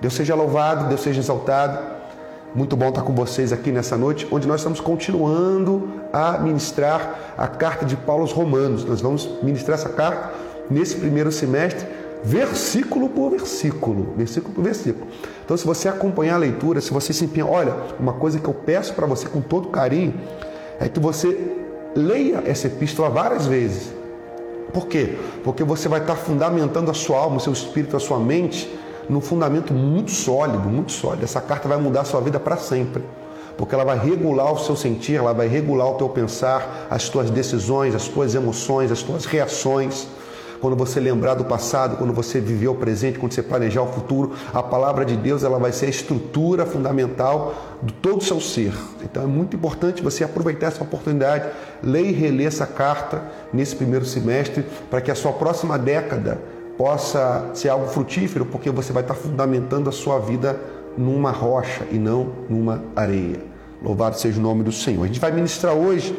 Deus seja louvado, Deus seja exaltado. Muito bom estar com vocês aqui nessa noite, onde nós estamos continuando a ministrar a carta de Paulo aos Romanos. Nós vamos ministrar essa carta nesse primeiro semestre, versículo por versículo, versículo por versículo. Então, se você acompanhar a leitura, se você se empenha, olha, uma coisa que eu peço para você com todo carinho é que você leia essa epístola várias vezes. Por quê? Porque você vai estar fundamentando a sua alma, o seu espírito, a sua mente num fundamento muito sólido, muito sólido. Essa carta vai mudar a sua vida para sempre. Porque ela vai regular o seu sentir, ela vai regular o teu pensar, as tuas decisões, as tuas emoções, as tuas reações quando você lembrar do passado, quando você viver o presente, quando você planejar o futuro, a palavra de Deus ela vai ser a estrutura fundamental de todo o seu ser. Então é muito importante você aproveitar essa oportunidade, ler e reler essa carta nesse primeiro semestre, para que a sua próxima década possa ser algo frutífero, porque você vai estar fundamentando a sua vida numa rocha e não numa areia. Louvado seja o nome do Senhor. A gente vai ministrar hoje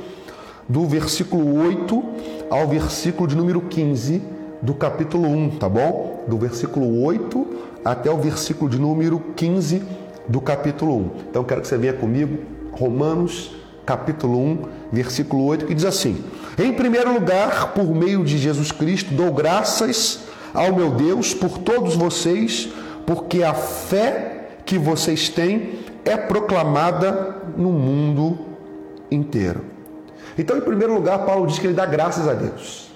do versículo 8 ao versículo de número 15 do capítulo 1, tá bom? Do versículo 8 até o versículo de número 15 do capítulo 1. Então quero que você venha comigo, Romanos, capítulo 1, versículo 8, que diz assim: Em primeiro lugar, por meio de Jesus Cristo, dou graças ao meu Deus por todos vocês, porque a fé que vocês têm é proclamada no mundo inteiro. Então, em primeiro lugar, Paulo diz que ele dá graças a Deus.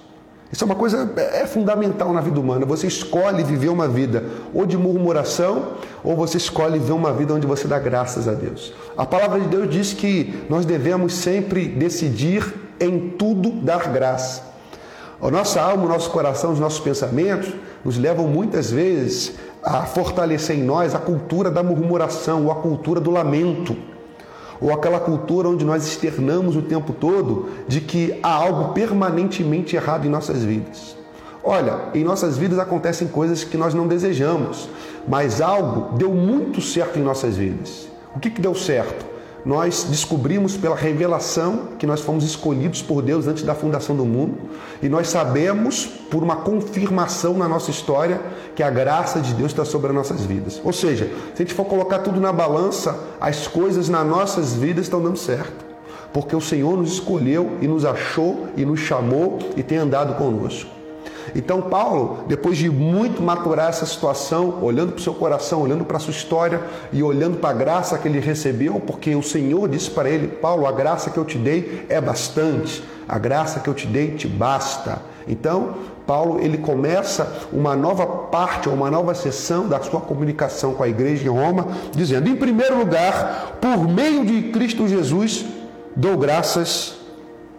Isso é uma coisa é, é fundamental na vida humana. Você escolhe viver uma vida ou de murmuração, ou você escolhe viver uma vida onde você dá graças a Deus. A palavra de Deus diz que nós devemos sempre decidir em tudo dar graça. A nossa alma, o nosso coração, os nossos pensamentos nos levam muitas vezes a fortalecer em nós a cultura da murmuração ou a cultura do lamento ou aquela cultura onde nós externamos o tempo todo de que há algo permanentemente errado em nossas vidas. Olha, em nossas vidas acontecem coisas que nós não desejamos, mas algo deu muito certo em nossas vidas. O que, que deu certo? Nós descobrimos pela revelação que nós fomos escolhidos por Deus antes da fundação do mundo, e nós sabemos, por uma confirmação na nossa história, que a graça de Deus está sobre as nossas vidas. Ou seja, se a gente for colocar tudo na balança, as coisas nas nossas vidas estão dando certo, porque o Senhor nos escolheu e nos achou e nos chamou e tem andado conosco. Então, Paulo, depois de muito maturar essa situação, olhando para o seu coração, olhando para a sua história e olhando para a graça que ele recebeu, porque o Senhor disse para ele: Paulo, a graça que eu te dei é bastante, a graça que eu te dei te basta. Então, Paulo ele começa uma nova parte, uma nova sessão da sua comunicação com a igreja em Roma, dizendo: em primeiro lugar, por meio de Cristo Jesus, dou graças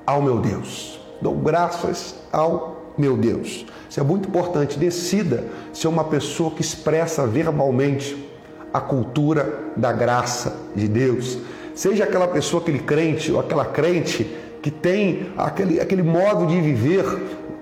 ao meu Deus. Dou graças ao meu Deus. Isso é muito importante. Decida ser uma pessoa que expressa verbalmente a cultura da graça de Deus. Seja aquela pessoa, aquele crente ou aquela crente que tem aquele, aquele modo de viver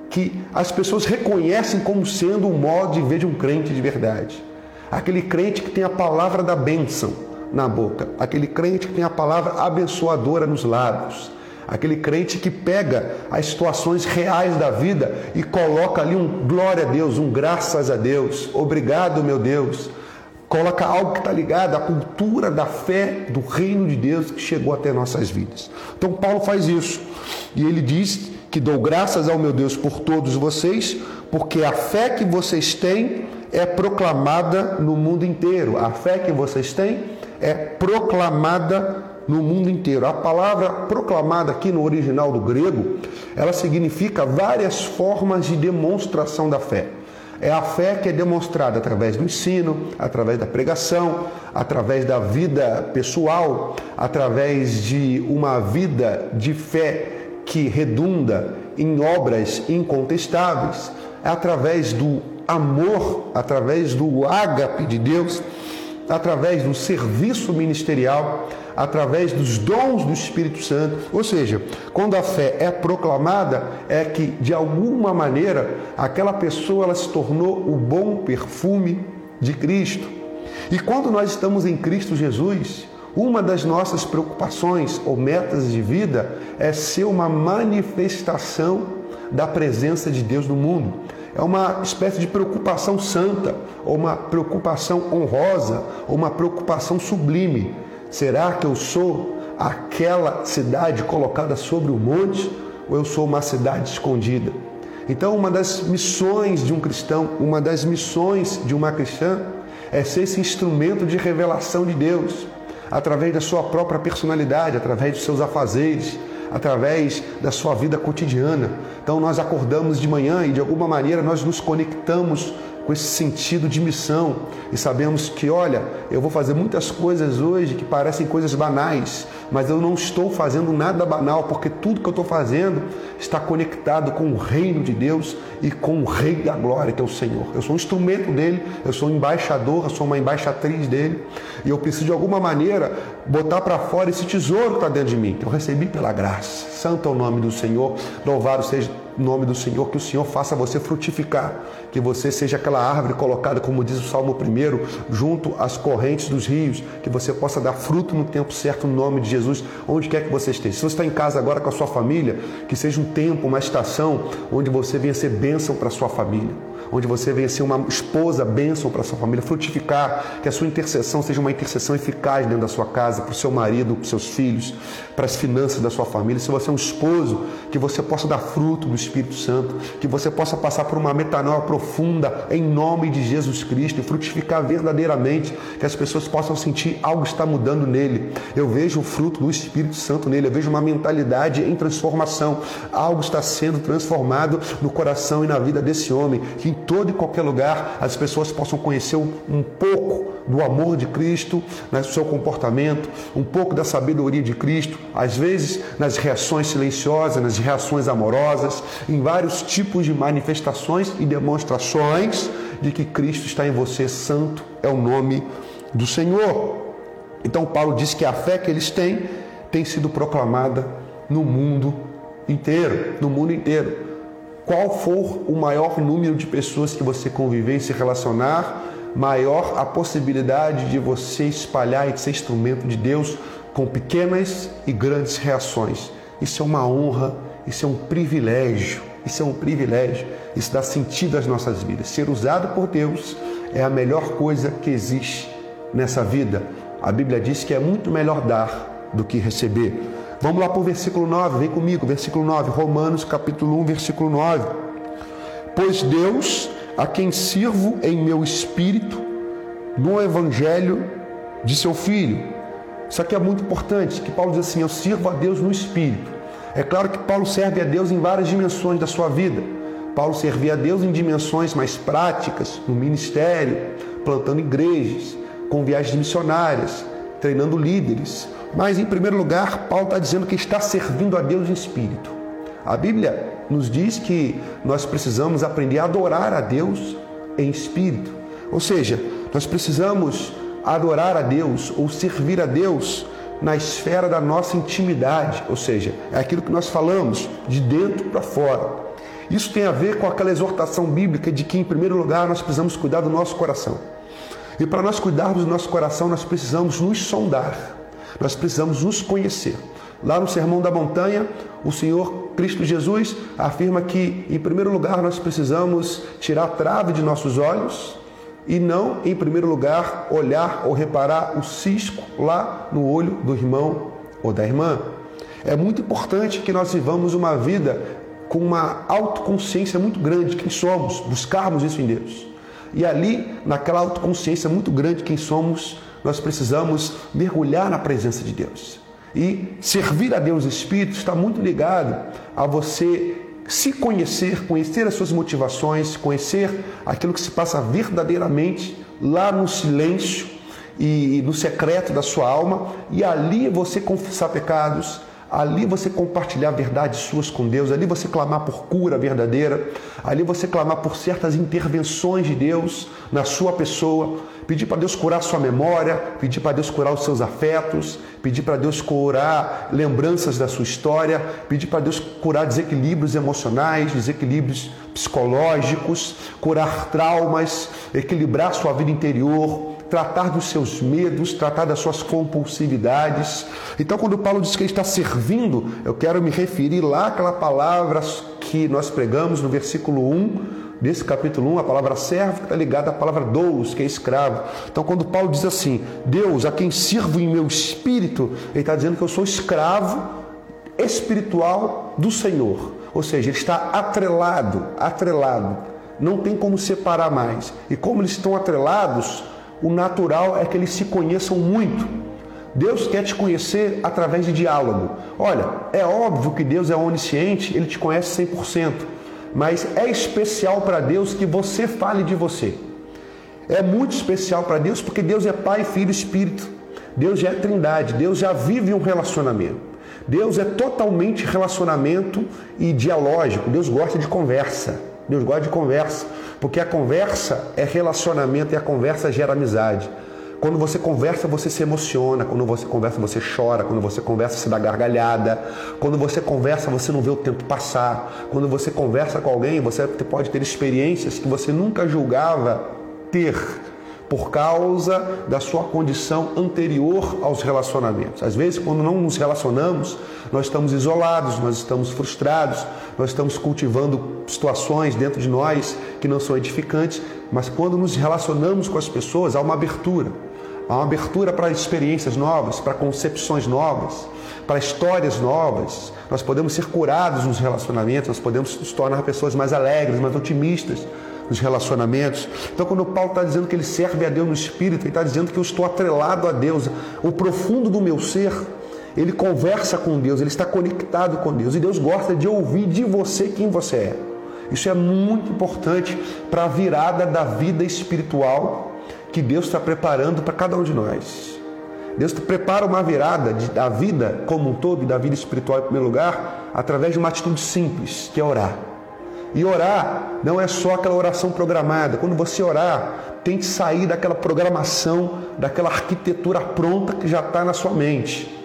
que as pessoas reconhecem como sendo o modo de viver de um crente de verdade. Aquele crente que tem a palavra da bênção na boca, aquele crente que tem a palavra abençoadora nos lábios Aquele crente que pega as situações reais da vida e coloca ali um glória a Deus, um graças a Deus, obrigado, meu Deus. Coloca algo que está ligado à cultura da fé do reino de Deus que chegou até nossas vidas. Então, Paulo faz isso. E ele diz que dou graças ao meu Deus por todos vocês, porque a fé que vocês têm é proclamada no mundo inteiro. A fé que vocês têm é proclamada no mundo inteiro. A palavra proclamada aqui no original do grego, ela significa várias formas de demonstração da fé. É a fé que é demonstrada através do ensino, através da pregação, através da vida pessoal, através de uma vida de fé que redunda em obras incontestáveis, é através do amor, através do ágape de Deus, através do serviço ministerial, através dos dons do Espírito Santo. Ou seja, quando a fé é proclamada, é que de alguma maneira aquela pessoa ela se tornou o bom perfume de Cristo. E quando nós estamos em Cristo Jesus, uma das nossas preocupações ou metas de vida é ser uma manifestação da presença de Deus no mundo. é uma espécie de preocupação santa, ou uma preocupação honrosa, ou uma preocupação sublime. Será que eu sou aquela cidade colocada sobre o monte, ou eu sou uma cidade escondida? Então, uma das missões de um cristão, uma das missões de uma cristã, é ser esse instrumento de revelação de Deus, através da sua própria personalidade, através dos seus afazeres, através da sua vida cotidiana. Então nós acordamos de manhã e de alguma maneira nós nos conectamos com esse sentido de missão. E sabemos que, olha, eu vou fazer muitas coisas hoje que parecem coisas banais, mas eu não estou fazendo nada banal, porque tudo que eu estou fazendo está conectado com o reino de Deus e com o Rei da Glória, que é o Senhor. Eu sou um instrumento dele, eu sou um embaixador, eu sou uma embaixatriz dele, e eu preciso de alguma maneira botar para fora esse tesouro que está dentro de mim, que eu recebi pela graça. Santo é o nome do Senhor, louvado seja nome do Senhor, que o Senhor faça você frutificar, que você seja aquela árvore colocada, como diz o Salmo 1, junto às correntes dos rios, que você possa dar fruto no tempo certo, no nome de Jesus, onde quer que você esteja. Se você está em casa agora com a sua família, que seja um tempo, uma estação, onde você venha ser bênção para a sua família onde você venha ser uma esposa bênção para sua família, frutificar, que a sua intercessão seja uma intercessão eficaz dentro da sua casa, para o seu marido, para os seus filhos, para as finanças da sua família. Se você é um esposo, que você possa dar fruto do Espírito Santo, que você possa passar por uma metanoia profunda em nome de Jesus Cristo e frutificar verdadeiramente, que as pessoas possam sentir algo está mudando nele. Eu vejo o fruto do Espírito Santo nele, eu vejo uma mentalidade em transformação, algo está sendo transformado no coração e na vida desse homem, que todo e qualquer lugar as pessoas possam conhecer um pouco do amor de Cristo no seu comportamento, um pouco da sabedoria de Cristo, às vezes nas reações silenciosas, nas reações amorosas, em vários tipos de manifestações e demonstrações de que Cristo está em você, santo é o nome do Senhor. Então Paulo diz que a fé que eles têm tem sido proclamada no mundo inteiro, no mundo inteiro qual for o maior número de pessoas que você conviver e se relacionar, maior a possibilidade de você espalhar e ser instrumento de Deus com pequenas e grandes reações. Isso é uma honra, isso é um privilégio, isso é um privilégio, isso dá sentido às nossas vidas. Ser usado por Deus é a melhor coisa que existe nessa vida. A Bíblia diz que é muito melhor dar do que receber. Vamos lá para o versículo 9, vem comigo, versículo 9, Romanos capítulo 1, versículo 9. Pois Deus, a quem sirvo em meu espírito, no evangelho de seu filho. Isso aqui é muito importante, que Paulo diz assim: eu sirvo a Deus no espírito. É claro que Paulo serve a Deus em várias dimensões da sua vida. Paulo servia a Deus em dimensões mais práticas, no ministério, plantando igrejas, com viagens missionárias, treinando líderes, mas, em primeiro lugar, Paulo está dizendo que está servindo a Deus em espírito. A Bíblia nos diz que nós precisamos aprender a adorar a Deus em espírito. Ou seja, nós precisamos adorar a Deus ou servir a Deus na esfera da nossa intimidade, ou seja, é aquilo que nós falamos de dentro para fora. Isso tem a ver com aquela exortação bíblica de que, em primeiro lugar, nós precisamos cuidar do nosso coração. E para nós cuidarmos do nosso coração, nós precisamos nos sondar. Nós precisamos nos conhecer. Lá no Sermão da Montanha, o Senhor Cristo Jesus afirma que, em primeiro lugar, nós precisamos tirar a trave de nossos olhos e não, em primeiro lugar, olhar ou reparar o cisco lá no olho do irmão ou da irmã. É muito importante que nós vivamos uma vida com uma autoconsciência muito grande, quem somos, buscarmos isso em Deus. E ali, naquela autoconsciência muito grande, quem somos, nós precisamos mergulhar na presença de Deus. E servir a Deus Espírito está muito ligado a você se conhecer, conhecer as suas motivações, conhecer aquilo que se passa verdadeiramente lá no silêncio e no secreto da sua alma, e ali você confessar pecados, ali você compartilhar verdades suas com Deus, ali você clamar por cura verdadeira, ali você clamar por certas intervenções de Deus na sua pessoa, pedir para Deus curar sua memória, pedir para Deus curar os seus afetos, pedir para Deus curar lembranças da sua história, pedir para Deus curar desequilíbrios emocionais, desequilíbrios psicológicos, curar traumas, equilibrar sua vida interior, tratar dos seus medos, tratar das suas compulsividades. Então, quando Paulo diz que ele está servindo, eu quero me referir lá àquela palavra que nós pregamos no versículo 1 desse capítulo 1, a palavra servo está ligada à palavra doulos, que é escravo. Então, quando Paulo diz assim, Deus, a quem sirvo em meu espírito, ele está dizendo que eu sou escravo espiritual do Senhor. Ou seja, ele está atrelado, atrelado. Não tem como separar mais. E como eles estão atrelados, o natural é que eles se conheçam muito. Deus quer te conhecer através de diálogo. Olha, é óbvio que Deus é onisciente, ele te conhece 100%, mas é especial para Deus que você fale de você. É muito especial para Deus porque Deus é Pai, Filho e Espírito. Deus já é Trindade, Deus já vive um relacionamento. Deus é totalmente relacionamento e dialógico. Deus gosta de conversa. Deus gosta de conversa, porque a conversa é relacionamento e a conversa gera amizade. Quando você conversa, você se emociona. Quando você conversa, você chora. Quando você conversa, você dá gargalhada. Quando você conversa, você não vê o tempo passar. Quando você conversa com alguém, você pode ter experiências que você nunca julgava ter por causa da sua condição anterior aos relacionamentos. Às vezes, quando não nos relacionamos, nós estamos isolados, nós estamos frustrados, nós estamos cultivando situações dentro de nós que não são edificantes, mas quando nos relacionamos com as pessoas, há uma abertura. Há uma abertura para experiências novas, para concepções novas, para histórias novas. Nós podemos ser curados nos relacionamentos, nós podemos nos tornar pessoas mais alegres, mais otimistas nos relacionamentos. Então, quando Paulo está dizendo que ele serve a Deus no Espírito, ele está dizendo que eu estou atrelado a Deus. O profundo do meu ser, ele conversa com Deus, ele está conectado com Deus. E Deus gosta de ouvir de você quem você é. Isso é muito importante para a virada da vida espiritual que Deus está preparando para cada um de nós. Deus prepara uma virada da vida como um todo e da vida espiritual em primeiro lugar através de uma atitude simples, que é orar. E orar não é só aquela oração programada. Quando você orar, tem que sair daquela programação, daquela arquitetura pronta que já está na sua mente.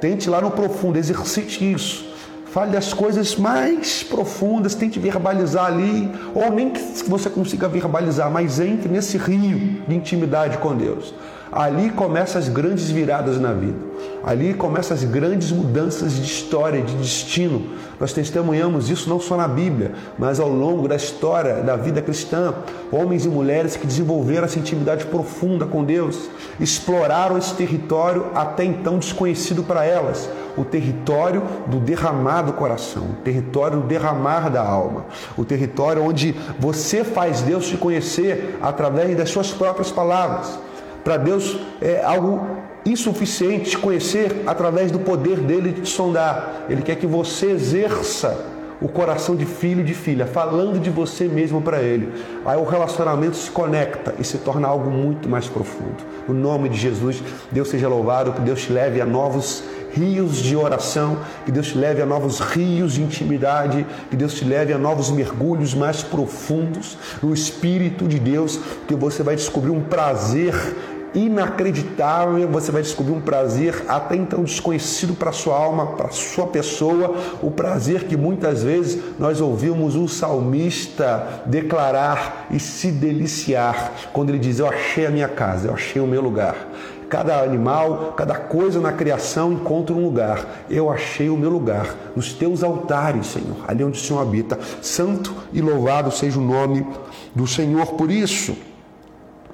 Tente lá no profundo, exercite isso. Fale das coisas mais profundas, tente verbalizar ali, ou nem que você consiga verbalizar, mas entre nesse rio de intimidade com Deus. Ali começam as grandes viradas na vida. Ali começam as grandes mudanças de história, de destino. Nós testemunhamos isso não só na Bíblia, mas ao longo da história da vida cristã. Homens e mulheres que desenvolveram essa intimidade profunda com Deus, exploraram esse território até então desconhecido para elas o território do derramar do coração, o território do derramar da alma, o território onde você faz Deus te conhecer através das suas próprias palavras. Para Deus é algo insuficiente te conhecer através do poder dele de te sondar. Ele quer que você exerça o coração de filho e de filha, falando de você mesmo para ele. Aí o relacionamento se conecta e se torna algo muito mais profundo. No nome de Jesus, Deus seja louvado, que Deus te leve a novos rios de oração, que Deus te leve a novos rios de intimidade, que Deus te leve a novos mergulhos mais profundos no Espírito de Deus, que você vai descobrir um prazer inacreditável, você vai descobrir um prazer até então desconhecido para sua alma, para sua pessoa, o prazer que muitas vezes nós ouvimos o salmista declarar e se deliciar quando ele diz: "Eu achei a minha casa, eu achei o meu lugar". Cada animal, cada coisa na criação encontra um lugar. Eu achei o meu lugar nos teus altares, Senhor, ali onde o Senhor habita. Santo e louvado seja o nome do Senhor por isso.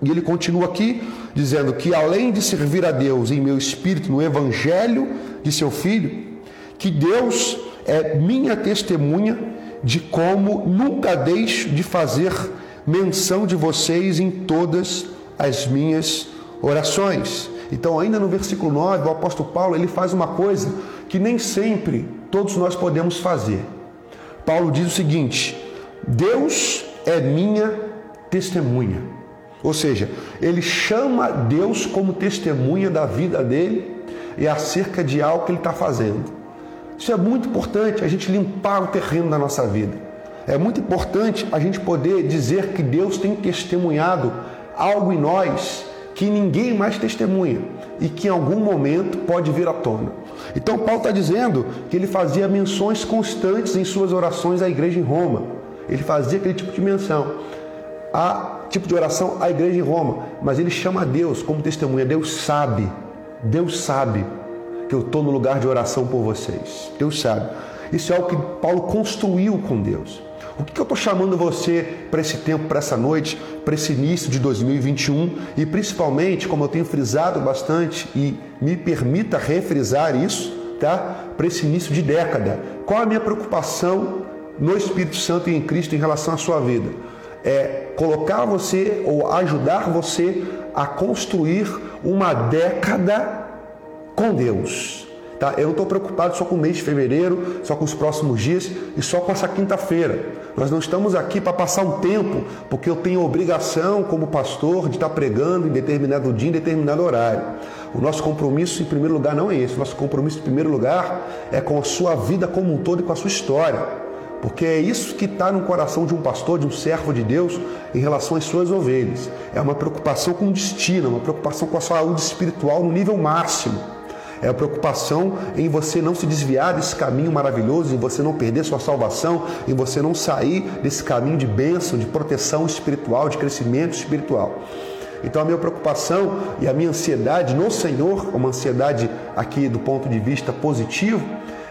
E ele continua aqui dizendo que além de servir a Deus em meu espírito no evangelho de seu filho, que Deus é minha testemunha de como nunca deixo de fazer menção de vocês em todas as minhas orações. Então, ainda no versículo 9, o apóstolo Paulo ele faz uma coisa que nem sempre todos nós podemos fazer. Paulo diz o seguinte: Deus é minha testemunha. Ou seja, ele chama Deus como testemunha da vida dele e acerca de algo que ele está fazendo. Isso é muito importante, a gente limpar o terreno da nossa vida. É muito importante a gente poder dizer que Deus tem testemunhado algo em nós que ninguém mais testemunha e que em algum momento pode vir à tona. Então, Paulo está dizendo que ele fazia menções constantes em suas orações à igreja em Roma. Ele fazia aquele tipo de menção. A tipo de oração à igreja em Roma, mas ele chama a Deus como testemunha. Deus sabe, Deus sabe que eu estou no lugar de oração por vocês. Deus sabe. Isso é o que Paulo construiu com Deus. O que, que eu estou chamando você para esse tempo, para essa noite, para esse início de 2021 e principalmente, como eu tenho frisado bastante e me permita refrisar isso, tá? Para esse início de década. Qual a minha preocupação no Espírito Santo e em Cristo em relação à sua vida? É colocar você ou ajudar você a construir uma década com Deus. Tá? Eu não estou preocupado só com o mês de fevereiro, só com os próximos dias e só com essa quinta-feira. Nós não estamos aqui para passar um tempo, porque eu tenho obrigação como pastor de estar pregando em determinado dia, em determinado horário. O nosso compromisso, em primeiro lugar, não é esse. O nosso compromisso, em primeiro lugar, é com a sua vida como um todo e com a sua história. Porque é isso que está no coração de um pastor, de um servo de Deus, em relação às suas ovelhas. É uma preocupação com o destino, uma preocupação com a saúde espiritual no nível máximo. É a preocupação em você não se desviar desse caminho maravilhoso, em você não perder sua salvação, em você não sair desse caminho de bênção, de proteção espiritual, de crescimento espiritual. Então a minha preocupação e a minha ansiedade no Senhor, uma ansiedade aqui do ponto de vista positivo,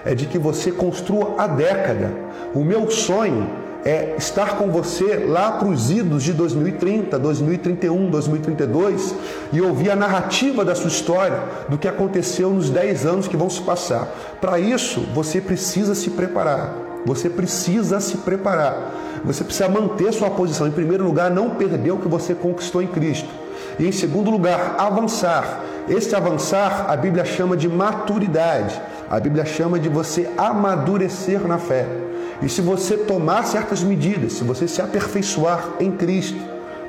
é de que você construa a década. O meu sonho é estar com você lá para os idos de 2030, 2031, 2032 e ouvir a narrativa da sua história, do que aconteceu nos 10 anos que vão se passar. Para isso, você precisa se preparar. Você precisa se preparar. Você precisa manter sua posição. Em primeiro lugar, não perder o que você conquistou em Cristo. E em segundo lugar, avançar. Este avançar, a Bíblia chama de maturidade. A Bíblia chama de você amadurecer na fé. E se você tomar certas medidas, se você se aperfeiçoar em Cristo,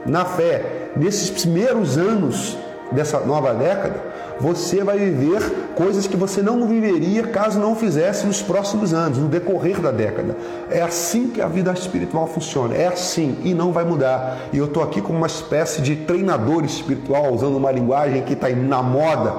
na fé, nesses primeiros anos dessa nova década, você vai viver coisas que você não viveria caso não fizesse nos próximos anos, no decorrer da década. É assim que a vida espiritual funciona, é assim e não vai mudar. E eu estou aqui como uma espécie de treinador espiritual, usando uma linguagem que está na moda,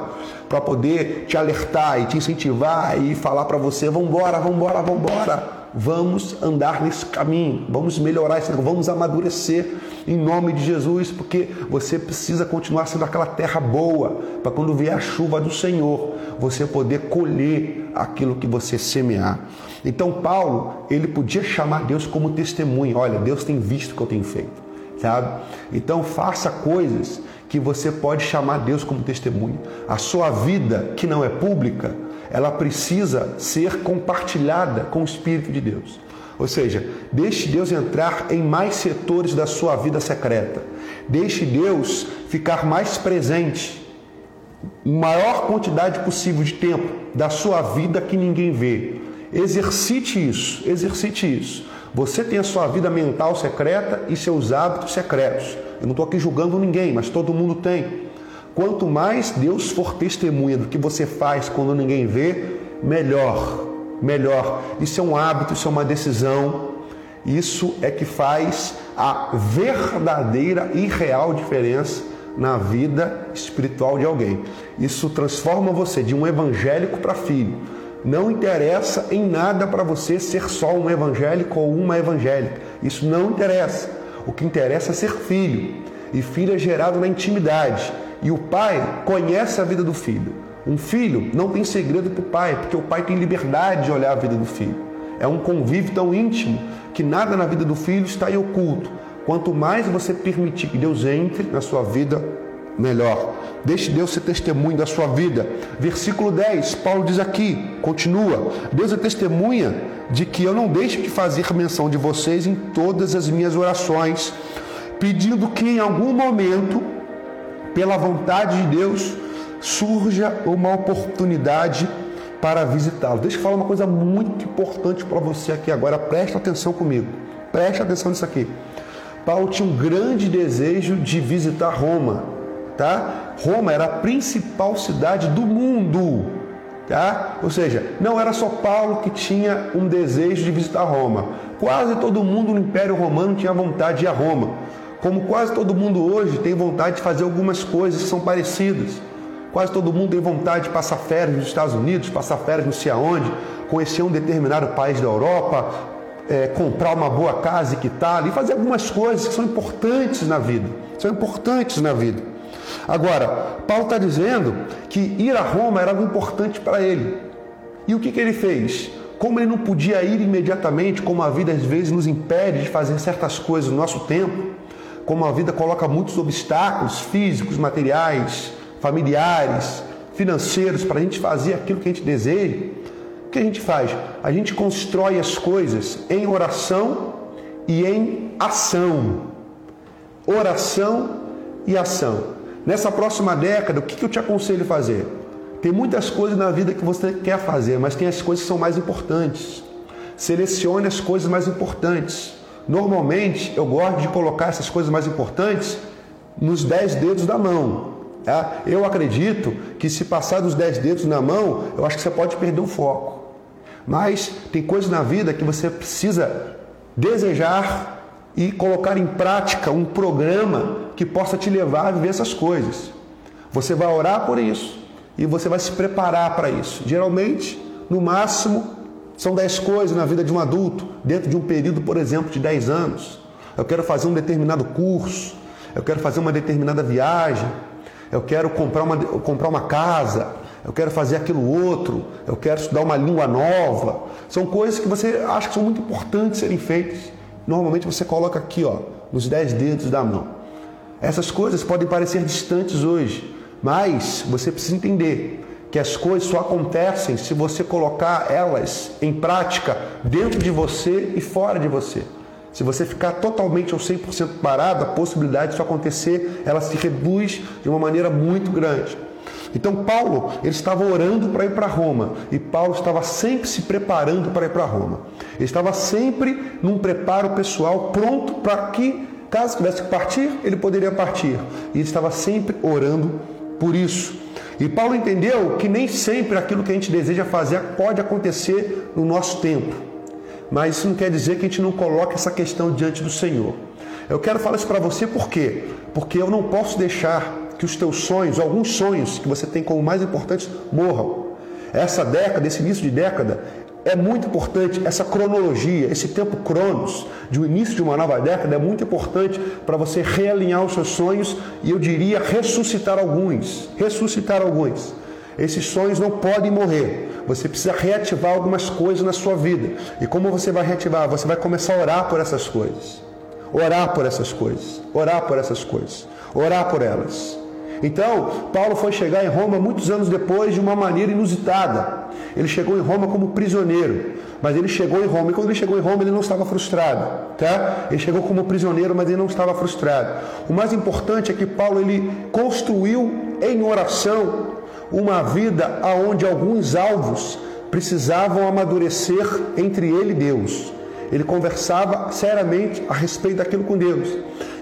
para poder te alertar e te incentivar e falar para você: vambora, vambora, vambora vamos andar nesse caminho, vamos melhorar esse vamos amadurecer em nome de Jesus, porque você precisa continuar sendo aquela terra boa, para quando vier a chuva do Senhor, você poder colher aquilo que você semear. Então Paulo, ele podia chamar Deus como testemunha, olha, Deus tem visto o que eu tenho feito, sabe? Então faça coisas que você pode chamar Deus como testemunha. A sua vida, que não é pública, ela precisa ser compartilhada com o Espírito de Deus. Ou seja, deixe Deus entrar em mais setores da sua vida secreta. Deixe Deus ficar mais presente, maior quantidade possível de tempo da sua vida que ninguém vê. Exercite isso, exercite isso. Você tem a sua vida mental secreta e seus hábitos secretos. Eu não estou aqui julgando ninguém, mas todo mundo tem. Quanto mais Deus for testemunha do que você faz quando ninguém vê, melhor, melhor. Isso é um hábito, isso é uma decisão. Isso é que faz a verdadeira e real diferença na vida espiritual de alguém. Isso transforma você de um evangélico para filho. Não interessa em nada para você ser só um evangélico ou uma evangélica. Isso não interessa. O que interessa é ser filho. E filho é gerado na intimidade. E o pai conhece a vida do filho. Um filho não tem segredo para o pai, porque o pai tem liberdade de olhar a vida do filho. É um convívio tão íntimo que nada na vida do filho está em oculto. Quanto mais você permitir que Deus entre na sua vida, melhor. Deixe Deus ser testemunho da sua vida. Versículo 10, Paulo diz aqui, continua: Deus é testemunha de que eu não deixo de fazer menção de vocês em todas as minhas orações, pedindo que em algum momento pela vontade de Deus, surja uma oportunidade para visitá-lo. Deixa eu falar uma coisa muito importante para você aqui agora. Presta atenção comigo. Presta atenção nisso aqui. Paulo tinha um grande desejo de visitar Roma, tá? Roma era a principal cidade do mundo, tá? Ou seja, não era só Paulo que tinha um desejo de visitar Roma. Quase todo mundo no Império Romano tinha vontade de ir a Roma. Como quase todo mundo hoje tem vontade de fazer algumas coisas que são parecidas. Quase todo mundo tem vontade de passar férias nos Estados Unidos, passar férias não sei aonde, conhecer um determinado país da Europa, é, comprar uma boa casa e quitar e fazer algumas coisas que são importantes na vida. São importantes na vida. Agora, Paulo está dizendo que ir a Roma era algo importante para ele. E o que, que ele fez? como ele não podia ir imediatamente, como a vida às vezes nos impede de fazer certas coisas no nosso tempo, como a vida coloca muitos obstáculos físicos, materiais, familiares, financeiros para a gente fazer aquilo que a gente deseja, o que a gente faz? A gente constrói as coisas em oração e em ação. Oração e ação. Nessa próxima década, o que eu te aconselho a fazer? Tem muitas coisas na vida que você quer fazer, mas tem as coisas que são mais importantes. Selecione as coisas mais importantes. Normalmente, eu gosto de colocar essas coisas mais importantes nos dez dedos da mão. Tá? Eu acredito que se passar dos dez dedos na mão, eu acho que você pode perder o foco. Mas tem coisas na vida que você precisa desejar e colocar em prática um programa que possa te levar a viver essas coisas. Você vai orar por isso e você vai se preparar para isso. Geralmente, no máximo, são 10 coisas na vida de um adulto, dentro de um período, por exemplo, de 10 anos. Eu quero fazer um determinado curso, eu quero fazer uma determinada viagem, eu quero comprar uma, comprar uma casa, eu quero fazer aquilo outro, eu quero estudar uma língua nova. São coisas que você acha que são muito importantes serem feitas. Normalmente você coloca aqui, ó, nos 10 dedos da mão. Essas coisas podem parecer distantes hoje, mas você precisa entender que as coisas só acontecem se você colocar elas em prática dentro de você e fora de você. Se você ficar totalmente ou 100% parado, a possibilidade disso acontecer, ela se reduz de uma maneira muito grande. Então Paulo, ele estava orando para ir para Roma, e Paulo estava sempre se preparando para ir para Roma. Ele estava sempre num preparo pessoal pronto para que caso tivesse que partir, ele poderia partir. E ele estava sempre orando por isso. E Paulo entendeu que nem sempre aquilo que a gente deseja fazer pode acontecer no nosso tempo. Mas isso não quer dizer que a gente não coloque essa questão diante do Senhor. Eu quero falar isso para você por quê? Porque eu não posso deixar que os teus sonhos, alguns sonhos que você tem como mais importantes, morram. Essa década, esse início de década, é muito importante essa cronologia, esse tempo cronos de um início de uma nova década é muito importante para você realinhar os seus sonhos e eu diria ressuscitar alguns, ressuscitar alguns. Esses sonhos não podem morrer. Você precisa reativar algumas coisas na sua vida. E como você vai reativar? Você vai começar a orar por essas coisas. Orar por essas coisas. Orar por essas coisas. Orar por elas. Então, Paulo foi chegar em Roma muitos anos depois de uma maneira inusitada. Ele chegou em Roma como prisioneiro, mas ele chegou em Roma e quando ele chegou em Roma ele não estava frustrado, tá? Ele chegou como prisioneiro, mas ele não estava frustrado. O mais importante é que Paulo ele construiu em oração uma vida aonde alguns alvos precisavam amadurecer entre ele e Deus. Ele conversava seriamente a respeito daquilo com Deus.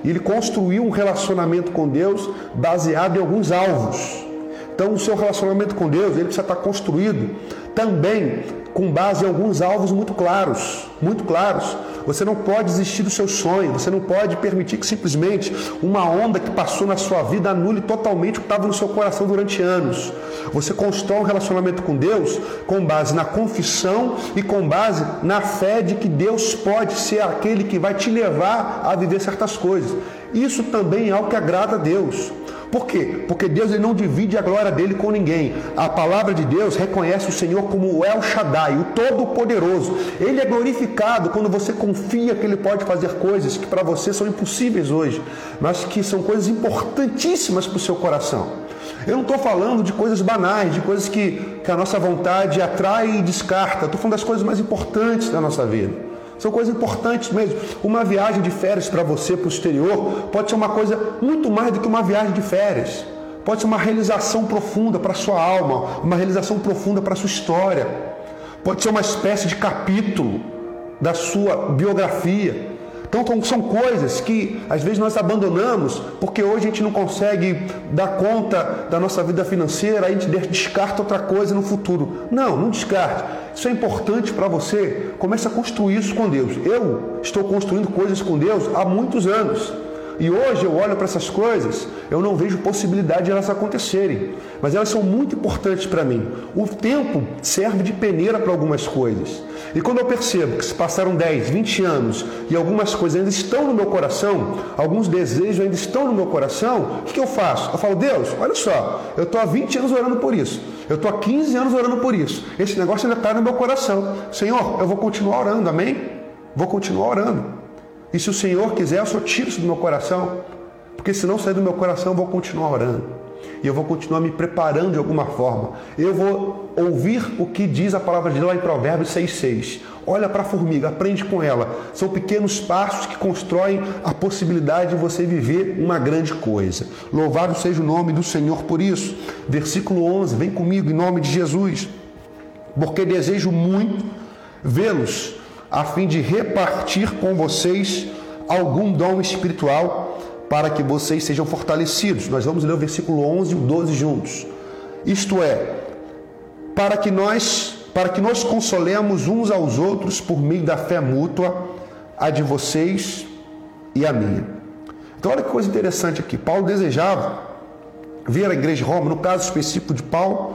Ele construiu um relacionamento com Deus baseado em alguns alvos. Então, o seu relacionamento com Deus ele precisa estar construído também com base em alguns alvos muito claros, muito claros. Você não pode desistir do seu sonho, você não pode permitir que simplesmente uma onda que passou na sua vida anule totalmente o que estava no seu coração durante anos. Você constrói um relacionamento com Deus com base na confissão e com base na fé de que Deus pode ser aquele que vai te levar a viver certas coisas. Isso também é algo que agrada a Deus. Por quê? Porque Deus ele não divide a glória dele com ninguém. A palavra de Deus reconhece o Senhor como o El Shaddai, o Todo-Poderoso. Ele é glorificado quando você confia que ele pode fazer coisas que para você são impossíveis hoje, mas que são coisas importantíssimas para o seu coração. Eu não estou falando de coisas banais, de coisas que, que a nossa vontade atrai e descarta. Estou falando das coisas mais importantes da nossa vida. São coisas importantes mesmo. Uma viagem de férias para você, para o exterior, pode ser uma coisa muito mais do que uma viagem de férias. Pode ser uma realização profunda para a sua alma, uma realização profunda para a sua história. Pode ser uma espécie de capítulo da sua biografia. Então são coisas que às vezes nós abandonamos porque hoje a gente não consegue dar conta da nossa vida financeira, a gente descarta outra coisa no futuro. Não, não descarte. Isso é importante para você. Comece a construir isso com Deus. Eu estou construindo coisas com Deus há muitos anos. E hoje eu olho para essas coisas, eu não vejo possibilidade de elas acontecerem, mas elas são muito importantes para mim. O tempo serve de peneira para algumas coisas. E quando eu percebo que se passaram 10, 20 anos e algumas coisas ainda estão no meu coração, alguns desejos ainda estão no meu coração, o que, eu faço? Eu falo, Deus, olha só, eu estou há 20 anos orando por isso. Eu estou há 15 anos orando por isso. Esse negócio ainda está no meu coração. Senhor, eu vou continuar orando, amém? Vou continuar orando. E se o Senhor quiser, eu só tiro isso do meu coração. Porque se não sair do meu coração, eu vou continuar orando. E eu vou continuar me preparando de alguma forma. Eu vou ouvir o que diz a palavra de Deus lá em Provérbios 6,6. Olha para a formiga, aprende com ela. São pequenos passos que constroem a possibilidade de você viver uma grande coisa. Louvado seja o nome do Senhor por isso. Versículo 11, vem comigo em nome de Jesus. Porque desejo muito vê-los a fim de repartir com vocês algum dom espiritual para que vocês sejam fortalecidos. Nós vamos ler o versículo 11 e o 12 juntos. Isto é, para que nós para que nós consolemos uns aos outros por meio da fé mútua, a de vocês e a minha. Então, olha que coisa interessante aqui. Paulo desejava ver a igreja de Roma, no caso específico de Paulo,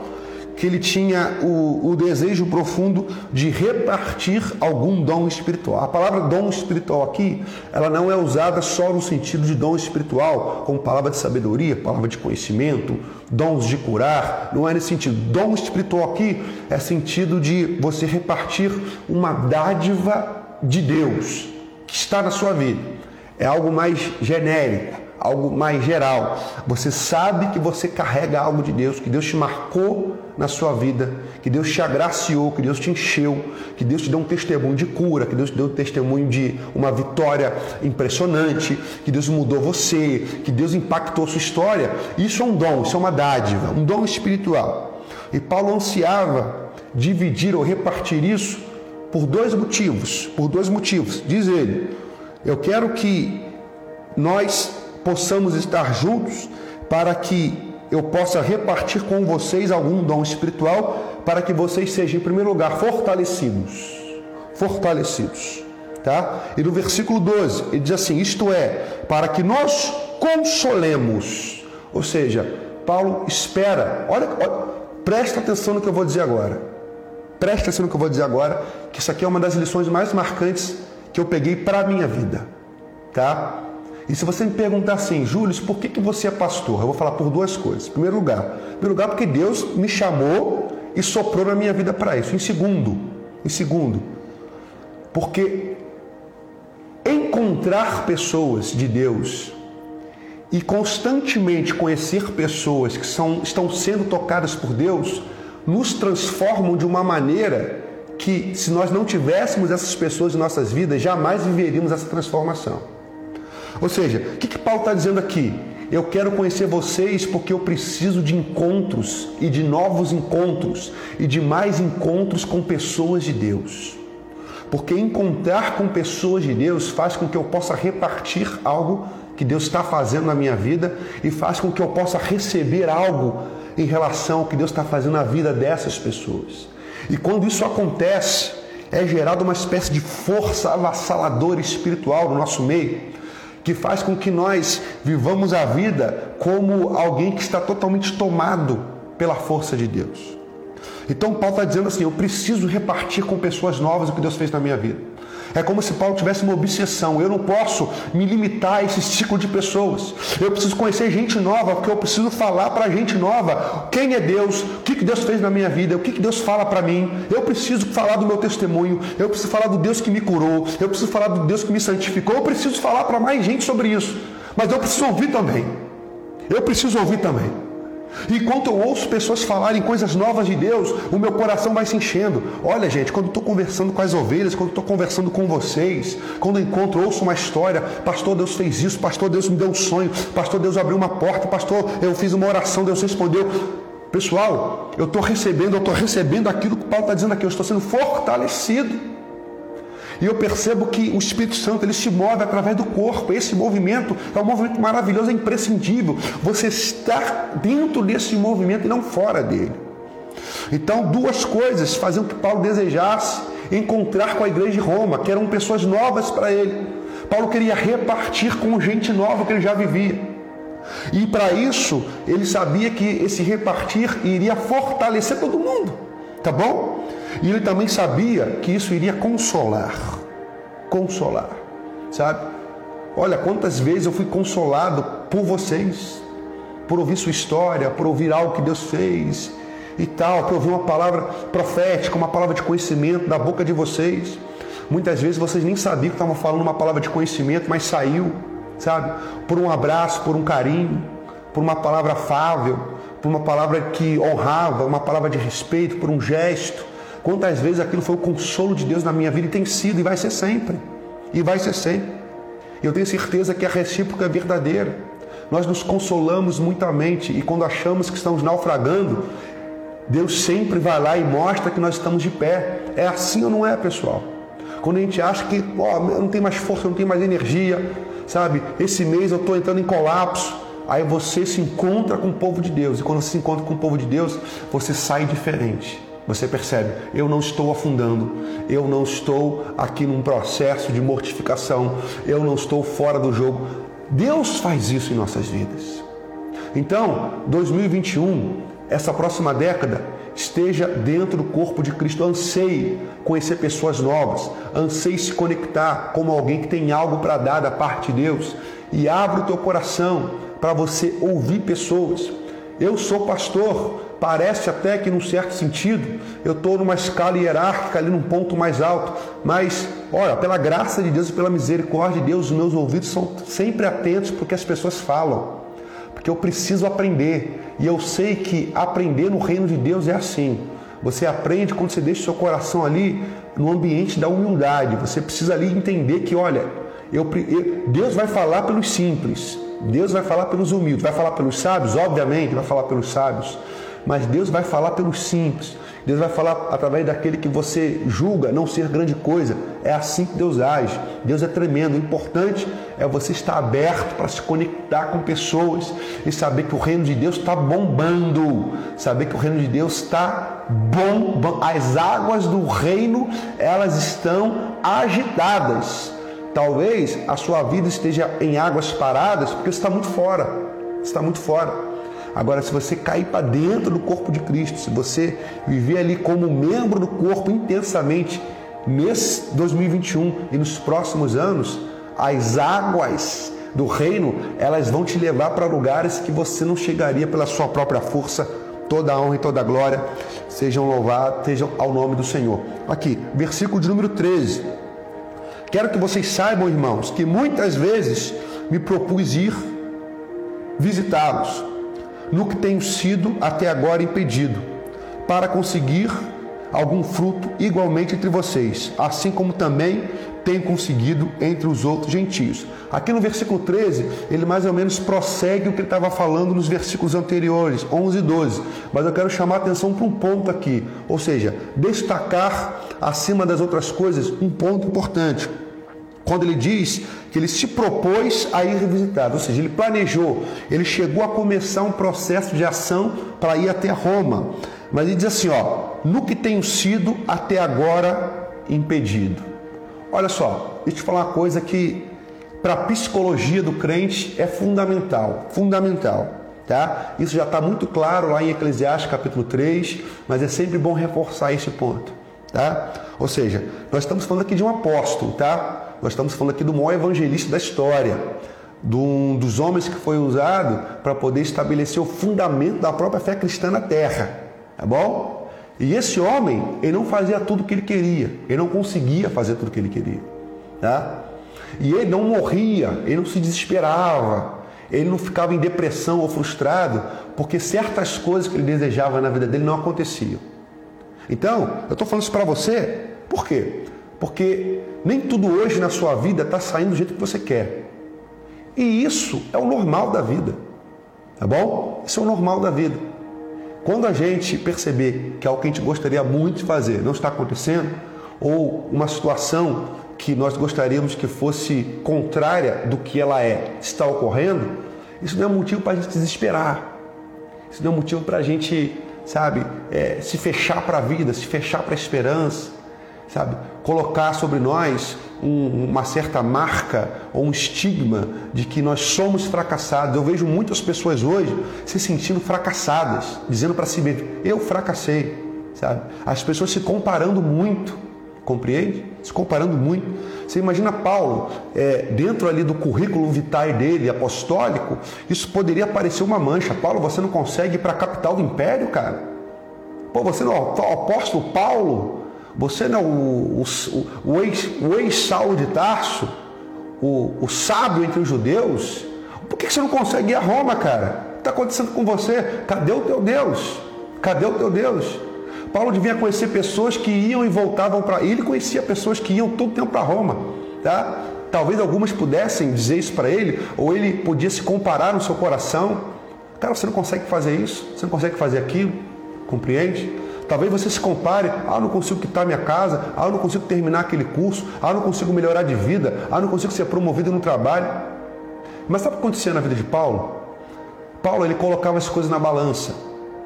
que ele tinha o, o, desejo profundo de repartir algum dom espiritual. A palavra dom espiritual aqui, ela não é usada só no sentido de dom espiritual, como palavra de sabedoria, palavra de conhecimento, dons de curar, não é nesse sentido. Dom espiritual aqui é sentido de você repartir uma dádiva de Deus que está na sua vida. É algo mais genérico algo mais geral. Você sabe que você carrega algo de Deus, que Deus te marcou na sua vida, que Deus te agraciou, que Deus te encheu, que Deus te deu um testemunho de cura, que Deus te deu um testemunho de uma vitória impressionante, que Deus mudou você, que Deus impactou sua história. Isso é um dom, isso é uma dádiva, um dom espiritual. E Paulo ansiava dividir ou repartir isso por dois motivos, por dois motivos. Diz ele: eu quero que nós possamos estar juntos para que eu possa repartir com vocês algum dom espiritual para que vocês sejam, em primeiro lugar, fortalecidos. Fortalecidos. Tá? E no versículo 12, ele diz assim: Isto é, para que nós consolemos. Ou seja, Paulo espera, olha, olha presta atenção no que eu vou dizer agora. Presta atenção no que eu vou dizer agora, que isso aqui é uma das lições mais marcantes que eu peguei para a minha vida. Tá? E se você me perguntar assim, Júlio, por que, que você é pastor? Eu vou falar por duas coisas. Em primeiro lugar, em primeiro lugar, porque Deus me chamou e soprou na minha vida para isso. Em segundo, em segundo, porque encontrar pessoas de Deus e constantemente conhecer pessoas que são, estão sendo tocadas por Deus nos transformam de uma maneira que, se nós não tivéssemos essas pessoas em nossas vidas, jamais viveríamos essa transformação. Ou seja, o que, que Paulo está dizendo aqui? Eu quero conhecer vocês porque eu preciso de encontros e de novos encontros e de mais encontros com pessoas de Deus. Porque encontrar com pessoas de Deus faz com que eu possa repartir algo que Deus está fazendo na minha vida e faz com que eu possa receber algo em relação ao que Deus está fazendo na vida dessas pessoas. E quando isso acontece, é gerada uma espécie de força avassaladora espiritual no nosso meio que faz com que nós vivamos a vida como alguém que está totalmente tomado pela força de Deus. Então Paulo está dizendo assim: eu preciso repartir com pessoas novas o que Deus fez na minha vida. É como se Paulo tivesse uma obsessão. Eu não posso me limitar a esse ciclo de pessoas. Eu preciso conhecer gente nova, porque eu preciso falar para gente nova quem é Deus, o que Deus fez na minha vida, o que Deus fala para mim. Eu preciso falar do meu testemunho, eu preciso falar do Deus que me curou, eu preciso falar do Deus que me santificou, eu preciso falar para mais gente sobre isso. Mas eu preciso ouvir também. Eu preciso ouvir também. Enquanto eu ouço pessoas falarem coisas novas de Deus, o meu coração vai se enchendo. Olha, gente, quando estou conversando com as ovelhas, quando estou conversando com vocês, quando encontro, ouço uma história, pastor, Deus fez isso, pastor, Deus me deu um sonho, pastor, Deus abriu uma porta, pastor, eu fiz uma oração, Deus respondeu. Pessoal, eu estou recebendo, eu estou recebendo aquilo que Paulo está dizendo aqui, eu estou sendo fortalecido. E eu percebo que o Espírito Santo ele se move através do corpo. Esse movimento é um movimento maravilhoso, é imprescindível. Você está dentro desse movimento e não fora dele. Então, duas coisas faziam que Paulo desejasse encontrar com a igreja de Roma, que eram pessoas novas para ele. Paulo queria repartir com gente nova que ele já vivia. E para isso, ele sabia que esse repartir iria fortalecer todo mundo. Tá bom? E ele também sabia que isso iria consolar. Consolar. Sabe? Olha quantas vezes eu fui consolado por vocês, por ouvir sua história, por ouvir algo que Deus fez. e tal, para ouvir uma palavra profética, uma palavra de conhecimento da boca de vocês. Muitas vezes vocês nem sabiam que estavam falando uma palavra de conhecimento, mas saiu, sabe? Por um abraço, por um carinho, por uma palavra afável, por uma palavra que honrava, uma palavra de respeito, por um gesto. Quantas vezes aquilo foi o consolo de Deus na minha vida e tem sido e vai ser sempre. E vai ser sempre. Eu tenho certeza que a recíproca é verdadeira. Nós nos consolamos muitamente e quando achamos que estamos naufragando, Deus sempre vai lá e mostra que nós estamos de pé. É assim ou não é, pessoal? Quando a gente acha que oh, eu não tenho mais força, eu não tenho mais energia, sabe? Esse mês eu estou entrando em colapso. Aí você se encontra com o povo de Deus. E quando você se encontra com o povo de Deus, você sai diferente. Você percebe, eu não estou afundando, eu não estou aqui num processo de mortificação, eu não estou fora do jogo. Deus faz isso em nossas vidas. Então, 2021, essa próxima década, esteja dentro do corpo de Cristo. Anseie conhecer pessoas novas, anseie se conectar como alguém que tem algo para dar da parte de Deus e abra o teu coração para você ouvir pessoas. Eu sou pastor, Parece até que, num certo sentido, eu estou numa escala hierárquica ali num ponto mais alto, mas, olha, pela graça de Deus e pela misericórdia de Deus, os meus ouvidos são sempre atentos porque as pessoas falam, porque eu preciso aprender. E eu sei que aprender no reino de Deus é assim. Você aprende quando você deixa seu coração ali no ambiente da humildade. Você precisa ali entender que, olha, eu, eu, Deus vai falar pelos simples, Deus vai falar pelos humildes, vai falar pelos sábios, obviamente, vai falar pelos sábios mas Deus vai falar pelos simples. Deus vai falar através daquele que você julga não ser grande coisa. É assim que Deus age. Deus é tremendo. O importante é você estar aberto para se conectar com pessoas e saber que o reino de Deus está bombando. Saber que o reino de Deus está bom. As águas do reino elas estão agitadas. Talvez a sua vida esteja em águas paradas porque você está muito fora. Você está muito fora. Agora, se você cair para dentro do corpo de Cristo, se você viver ali como membro do corpo intensamente, nesse 2021 e nos próximos anos, as águas do reino, elas vão te levar para lugares que você não chegaria pela sua própria força. Toda a honra e toda a glória sejam louvados, sejam ao nome do Senhor. Aqui, versículo de número 13. Quero que vocês saibam, irmãos, que muitas vezes me propus ir visitá-los no que tenho sido até agora impedido, para conseguir algum fruto igualmente entre vocês, assim como também tenho conseguido entre os outros gentios. Aqui no versículo 13, ele mais ou menos prossegue o que ele estava falando nos versículos anteriores, 11 e 12. Mas eu quero chamar a atenção para um ponto aqui, ou seja, destacar acima das outras coisas um ponto importante quando ele diz que ele se propôs a ir visitar, ou seja, ele planejou, ele chegou a começar um processo de ação para ir até Roma. Mas ele diz assim, ó, no que tenho sido até agora impedido. Olha só, deixa eu te falar uma coisa que para a psicologia do crente é fundamental, fundamental. Tá? Isso já está muito claro lá em Eclesiastes capítulo 3, mas é sempre bom reforçar esse ponto. Tá? Ou seja, nós estamos falando aqui de um apóstolo, tá? Nós estamos falando aqui do maior evangelista da história, de um dos homens que foi usado para poder estabelecer o fundamento da própria fé cristã na terra. Tá bom? E esse homem, ele não fazia tudo o que ele queria, ele não conseguia fazer tudo o que ele queria. Tá? E ele não morria, ele não se desesperava, ele não ficava em depressão ou frustrado porque certas coisas que ele desejava na vida dele não aconteciam. Então, eu estou falando isso para você, por quê? Porque nem tudo hoje na sua vida está saindo do jeito que você quer. E isso é o normal da vida. Tá bom? Isso é o normal da vida. Quando a gente perceber que algo que a gente gostaria muito de fazer não está acontecendo, ou uma situação que nós gostaríamos que fosse contrária do que ela é está ocorrendo, isso não é motivo para a gente desesperar. Isso não é motivo para a gente, sabe, é, se fechar para a vida, se fechar para a esperança sabe? Colocar sobre nós um, uma certa marca ou um estigma de que nós somos fracassados. Eu vejo muitas pessoas hoje se sentindo fracassadas, dizendo para si mesmo: eu fracassei, sabe? As pessoas se comparando muito, compreende? Se comparando muito. Você imagina Paulo, é, dentro ali do currículo vitae dele, apostólico, isso poderia parecer uma mancha. Paulo, você não consegue ir para a capital do império, cara? Pô, você não o apóstolo Paulo? Você não o, o, o ex-Saulo de Tarso? O, o sábio entre os judeus? Por que você não consegue ir a Roma, cara? O que está acontecendo com você? Cadê o teu Deus? Cadê o teu Deus? Paulo devia conhecer pessoas que iam e voltavam para. Ele conhecia pessoas que iam todo o tempo para Roma. Tá? Talvez algumas pudessem dizer isso para ele, ou ele podia se comparar no seu coração. Cara, você não consegue fazer isso, você não consegue fazer aquilo, compreende? Talvez você se compare, ah, eu não consigo quitar minha casa, ah, eu não consigo terminar aquele curso, ah, eu não consigo melhorar de vida, ah, eu não consigo ser promovido no trabalho. Mas sabe o que acontecia na vida de Paulo? Paulo, ele colocava as coisas na balança,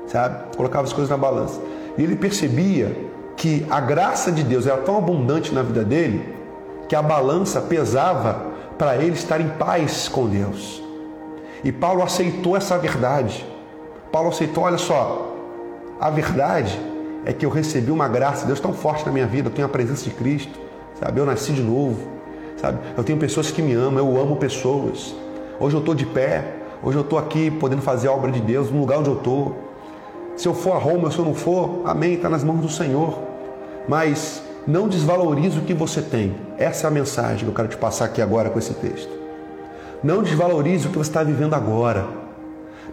sabe? Colocava as coisas na balança. E ele percebia que a graça de Deus era tão abundante na vida dele que a balança pesava para ele estar em paz com Deus. E Paulo aceitou essa verdade. Paulo aceitou, olha só, a verdade é que eu recebi uma graça de Deus tão forte na minha vida, eu tenho a presença de Cristo, sabe? Eu nasci de novo, sabe? Eu tenho pessoas que me amam, eu amo pessoas. Hoje eu estou de pé, hoje eu estou aqui podendo fazer a obra de Deus no lugar onde eu estou. Se eu for a Roma, se eu não for, amém, está nas mãos do Senhor. Mas não desvalorize o que você tem. Essa é a mensagem que eu quero te passar aqui agora com esse texto. Não desvalorize o que você está vivendo agora.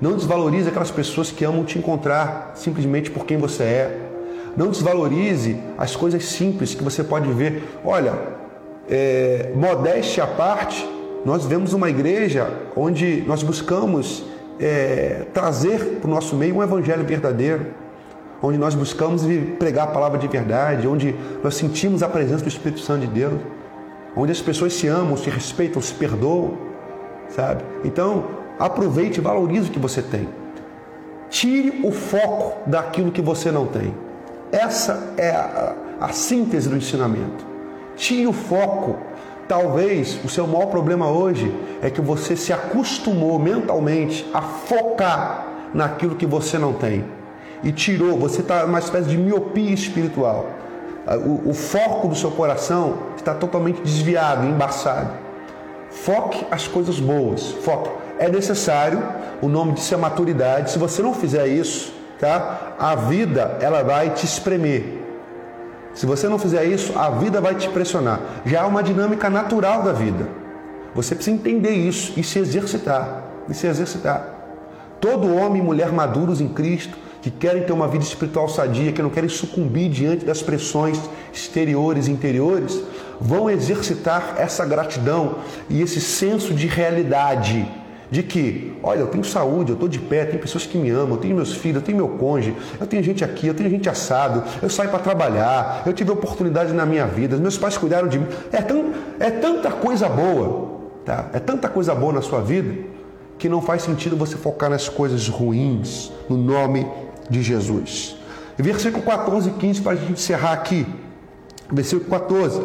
Não desvalorize aquelas pessoas que amam te encontrar simplesmente por quem você é. Não desvalorize as coisas simples que você pode ver. Olha, é, modéstia à parte, nós vemos uma igreja onde nós buscamos é, trazer para o nosso meio um evangelho verdadeiro, onde nós buscamos pregar a palavra de verdade, onde nós sentimos a presença do Espírito Santo de Deus, onde as pessoas se amam, se respeitam, se perdoam, sabe? Então, aproveite e valorize o que você tem. Tire o foco daquilo que você não tem. Essa é a, a síntese do ensinamento. Tire o foco Talvez o seu maior problema hoje é que você se acostumou mentalmente a focar naquilo que você não tem. E tirou, você está numa espécie de miopia espiritual. O, o foco do seu coração está totalmente desviado, embaçado. Foque as coisas boas. Foque. É necessário, o nome disso é maturidade. Se você não fizer isso, tá? A vida ela vai te espremer. Se você não fizer isso, a vida vai te pressionar. Já há uma dinâmica natural da vida. Você precisa entender isso e se exercitar. E se exercitar. Todo homem e mulher maduros em Cristo, que querem ter uma vida espiritual sadia, que não querem sucumbir diante das pressões exteriores e interiores, vão exercitar essa gratidão e esse senso de realidade de que, olha, eu tenho saúde, eu estou de pé, tem pessoas que me amam, eu tenho meus filhos, eu tenho meu cônjuge, eu tenho gente aqui, eu tenho gente assado, eu saio para trabalhar, eu tive oportunidade na minha vida, meus pais cuidaram de mim. É, tão, é tanta coisa boa, tá? É tanta coisa boa na sua vida que não faz sentido você focar nas coisas ruins, no nome de Jesus. Versículo 14 e 15 para a gente encerrar aqui. Versículo 14.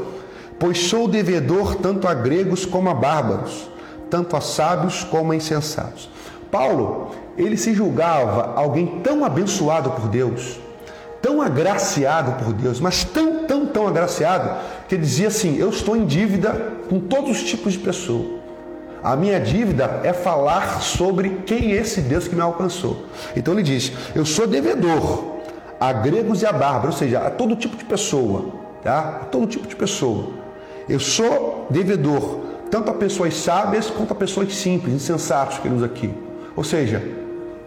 Pois sou devedor tanto a gregos como a bárbaros tanto a sábios como a insensatos. Paulo, ele se julgava alguém tão abençoado por Deus, tão agraciado por Deus, mas tão, tão, tão agraciado, que ele dizia assim: Eu estou em dívida com todos os tipos de pessoa. A minha dívida é falar sobre quem é esse Deus que me alcançou. Então ele diz: Eu sou devedor a gregos e a bárbaros, ou seja, a todo tipo de pessoa, tá? A todo tipo de pessoa. Eu sou devedor tanto a pessoas sábias quanto a pessoas simples, insensatos que ele usa aqui. Ou seja,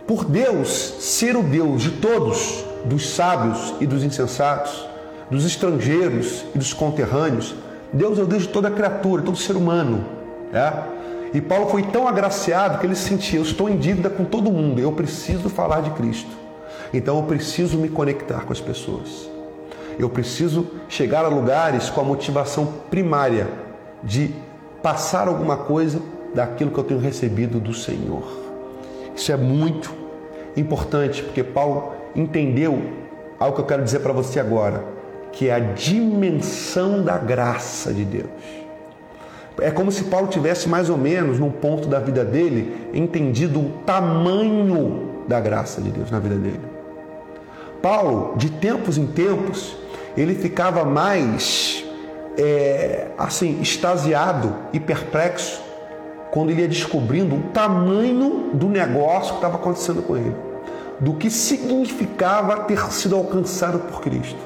por Deus ser o Deus de todos, dos sábios e dos insensatos, dos estrangeiros e dos conterrâneos, Deus é o Deus de toda criatura, todo ser humano. É? E Paulo foi tão agraciado que ele sentia: eu estou em dívida com todo mundo, eu preciso falar de Cristo. Então eu preciso me conectar com as pessoas. Eu preciso chegar a lugares com a motivação primária de passar alguma coisa daquilo que eu tenho recebido do Senhor. Isso é muito importante, porque Paulo entendeu algo que eu quero dizer para você agora, que é a dimensão da graça de Deus. É como se Paulo tivesse mais ou menos num ponto da vida dele entendido o tamanho da graça de Deus na vida dele. Paulo, de tempos em tempos, ele ficava mais é, assim, extasiado e perplexo quando ele ia descobrindo o tamanho do negócio que estava acontecendo com ele. do que significava ter sido alcançado por Cristo.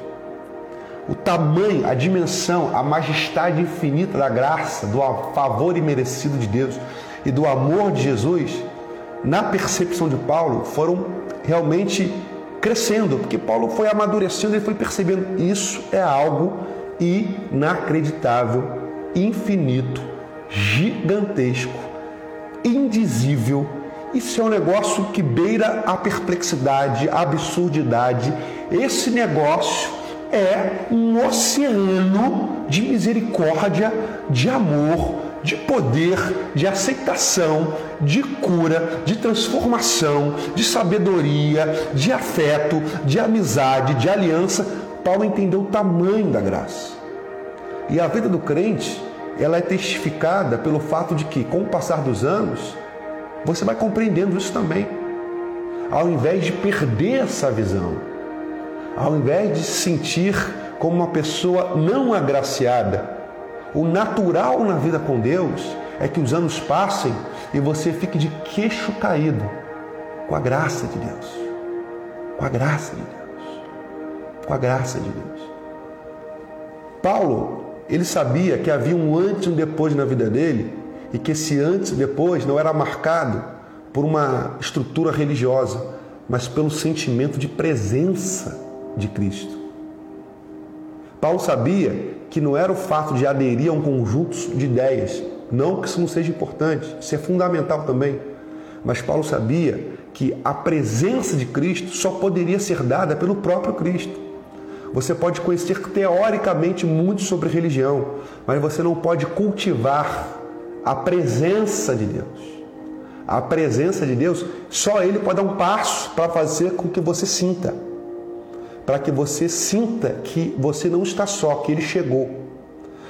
O tamanho, a dimensão, a majestade infinita da graça, do favor imerecido de Deus e do amor de Jesus, na percepção de Paulo, foram realmente crescendo, porque Paulo foi amadurecendo, ele foi percebendo isso é algo inacreditável, infinito, gigantesco, indizível. Isso é um negócio que beira a perplexidade, a absurdidade. Esse negócio é um oceano de misericórdia, de amor, de poder, de aceitação, de cura, de transformação, de sabedoria, de afeto, de amizade, de aliança. Paulo entendeu o tamanho da graça. E a vida do crente, ela é testificada pelo fato de que, com o passar dos anos, você vai compreendendo isso também. Ao invés de perder essa visão, ao invés de se sentir como uma pessoa não agraciada, o natural na vida com Deus é que os anos passem e você fique de queixo caído com a graça de Deus. Com a graça de Deus. Com a graça de Deus. Paulo, ele sabia que havia um antes e um depois na vida dele e que esse antes e depois não era marcado por uma estrutura religiosa, mas pelo sentimento de presença de Cristo. Paulo sabia que não era o fato de aderir a um conjunto de ideias, não que isso não seja importante, isso é fundamental também. Mas Paulo sabia que a presença de Cristo só poderia ser dada pelo próprio Cristo. Você pode conhecer teoricamente muito sobre religião, mas você não pode cultivar a presença de Deus. A presença de Deus, só Ele pode dar um passo para fazer com que você sinta para que você sinta que você não está só, que ele chegou.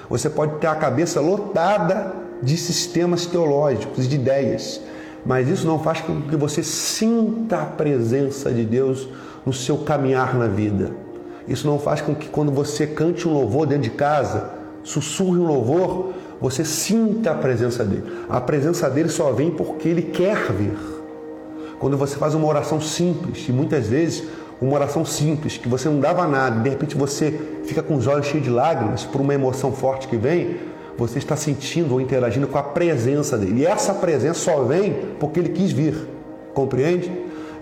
Você pode ter a cabeça lotada de sistemas teológicos, de ideias, mas isso não faz com que você sinta a presença de Deus no seu caminhar na vida. Isso não faz com que quando você cante um louvor dentro de casa, sussurre um louvor, você sinta a presença dele. A presença dele só vem porque ele quer vir. Quando você faz uma oração simples, e muitas vezes uma oração simples, que você não dava nada, de repente você fica com os olhos cheios de lágrimas por uma emoção forte que vem, você está sentindo ou interagindo com a presença dele. E essa presença só vem porque ele quis vir. Compreende?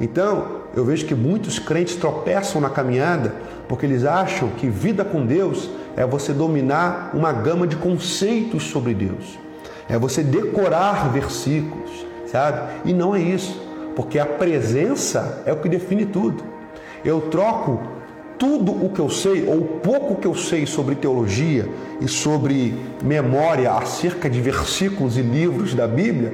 Então, eu vejo que muitos crentes tropeçam na caminhada porque eles acham que vida com Deus é você dominar uma gama de conceitos sobre Deus. É você decorar versículos, sabe? E não é isso, porque a presença é o que define tudo. Eu troco tudo o que eu sei, ou pouco que eu sei sobre teologia e sobre memória acerca de versículos e livros da Bíblia,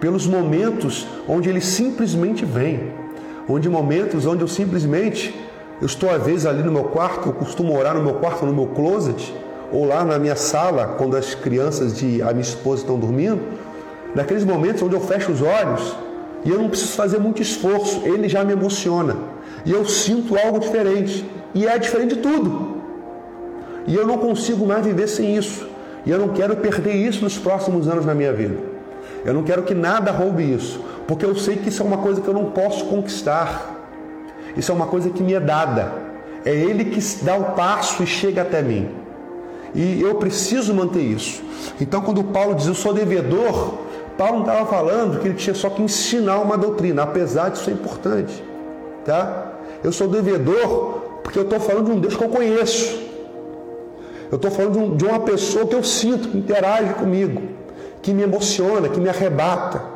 pelos momentos onde ele simplesmente vem. Onde momentos onde eu simplesmente, eu estou às vezes ali no meu quarto, eu costumo orar no meu quarto, no meu closet, ou lá na minha sala, quando as crianças e a minha esposa estão dormindo, naqueles momentos onde eu fecho os olhos e eu não preciso fazer muito esforço, ele já me emociona e eu sinto algo diferente. E é diferente de tudo. E eu não consigo mais viver sem isso. E eu não quero perder isso nos próximos anos na minha vida. Eu não quero que nada roube isso, porque eu sei que isso é uma coisa que eu não posso conquistar. Isso é uma coisa que me é dada. É Ele que dá o passo e chega até mim. E eu preciso manter isso. Então, quando Paulo diz eu sou devedor, Paulo não estava falando que ele tinha só que ensinar uma doutrina, apesar de ser importante. Tá? Eu sou devedor porque eu estou falando de um Deus que eu conheço. Eu estou falando de uma pessoa que eu sinto, que interage comigo, que me emociona, que me arrebata,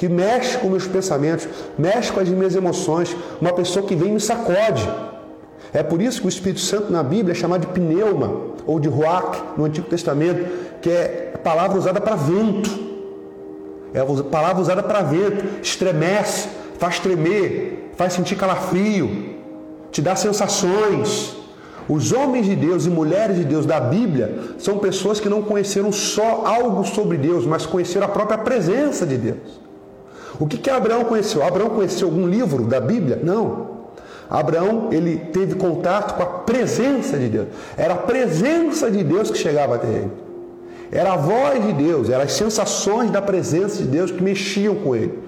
que mexe com meus pensamentos, mexe com as minhas emoções, uma pessoa que vem e me sacode. É por isso que o Espírito Santo na Bíblia é chamado de pneuma, ou de ruach no Antigo Testamento, que é palavra usada para vento. É a palavra usada para vento, estremece, faz tremer, faz sentir calafrio, te dá sensações. Os homens de Deus e mulheres de Deus da Bíblia são pessoas que não conheceram só algo sobre Deus, mas conheceram a própria presença de Deus. O que, que Abraão conheceu? Abraão conheceu algum livro da Bíblia? Não. Abraão, ele teve contato com a presença de Deus. Era a presença de Deus que chegava até ele. Era a voz de Deus, eram as sensações da presença de Deus que mexiam com ele.